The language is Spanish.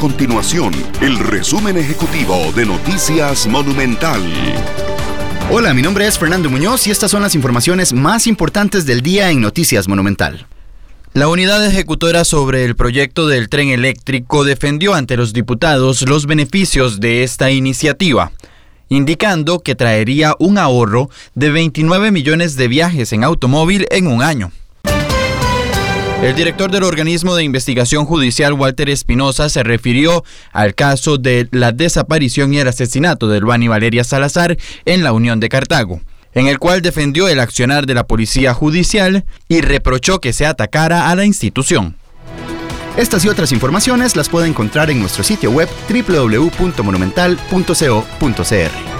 continuación el resumen ejecutivo de Noticias Monumental. Hola, mi nombre es Fernando Muñoz y estas son las informaciones más importantes del día en Noticias Monumental. La unidad ejecutora sobre el proyecto del tren eléctrico defendió ante los diputados los beneficios de esta iniciativa, indicando que traería un ahorro de 29 millones de viajes en automóvil en un año. El director del organismo de investigación judicial, Walter Espinosa, se refirió al caso de la desaparición y el asesinato de Luani Valeria Salazar en la Unión de Cartago, en el cual defendió el accionar de la policía judicial y reprochó que se atacara a la institución. Estas y otras informaciones las puede encontrar en nuestro sitio web www.monumental.co.cr.